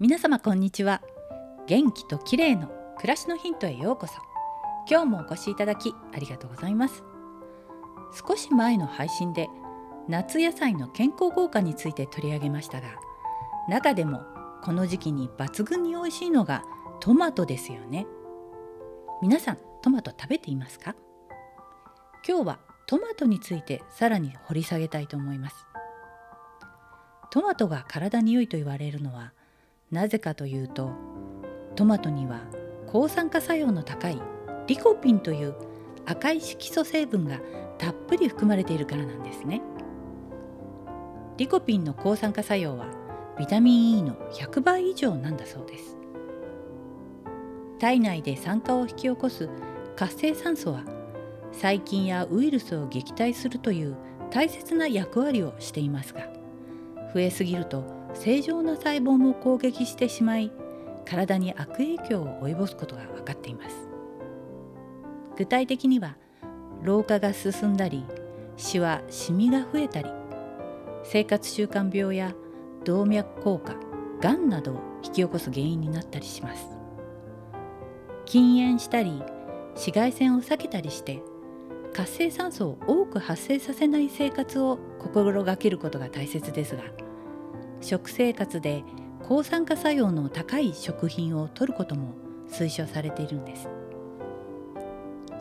皆様こんにちは。元気と綺麗の暮らしのヒントへようこそ。今日もお越しいただきありがとうございます。少し前の配信で夏野菜の健康効果について取り上げましたが中でもこの時期に抜群に美味しいのがトマトですよね。皆さんトマト食べていますか？今日はトマトについてさらに掘り下げたいと思います。トマトが体に良いと言われるのはなぜかというとトマトには抗酸化作用の高いリコピンという赤い色素成分がたっぷり含まれているからなんですね。リコピンの抗酸化作用はビタミン E の100倍以上なんだそうです。体内で酸化を引き起こす活性酸素は細菌やウイルスを撃退するという大切な役割をしていますが増えすぎると正常な細胞も攻撃してしまい体に悪影響を及ぼすことが分かっています。具体的には老化が進んだりシワシミが増えたり生活習慣病や動脈硬化がんなどを引き起こす原因になったりします。禁煙したり紫外線を避けたりして活性酸素を多く発生させない生活を心がけることが大切ですが食生活で抗酸化作用の高い食品を摂ることも推奨されているんです。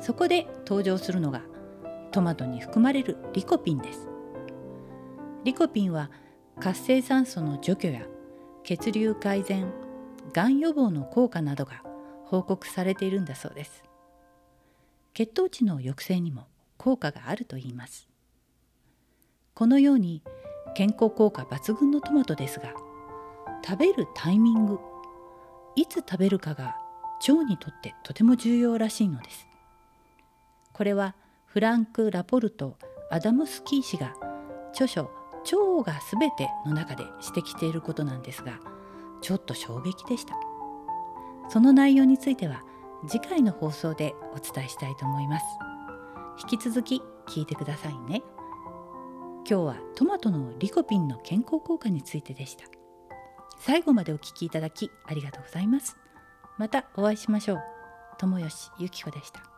そこで登場するのがトマトに含まれるリコピンです。リコピンは活性酸素の除去や血流改善がん予防の効果などが報告されているんだそうです。血糖値の抑制にも効果があるといいます。このように健康効果抜群のトマトですが食べるタイミングいつ食べるかが腸にとってとても重要らしいのです。これはフランク・ラポルト・アダムスキー氏が著書「腸がすべて」の中で指摘していることなんですがちょっと衝撃でした。その内容については次回の放送でお伝えしたいと思います。引き続き聞いてくださいね。今日はトマトのリコピンの健康効果についてでした。最後までお聞きいただきありがとうございます。またお会いしましょう。友吉ゆき子でした。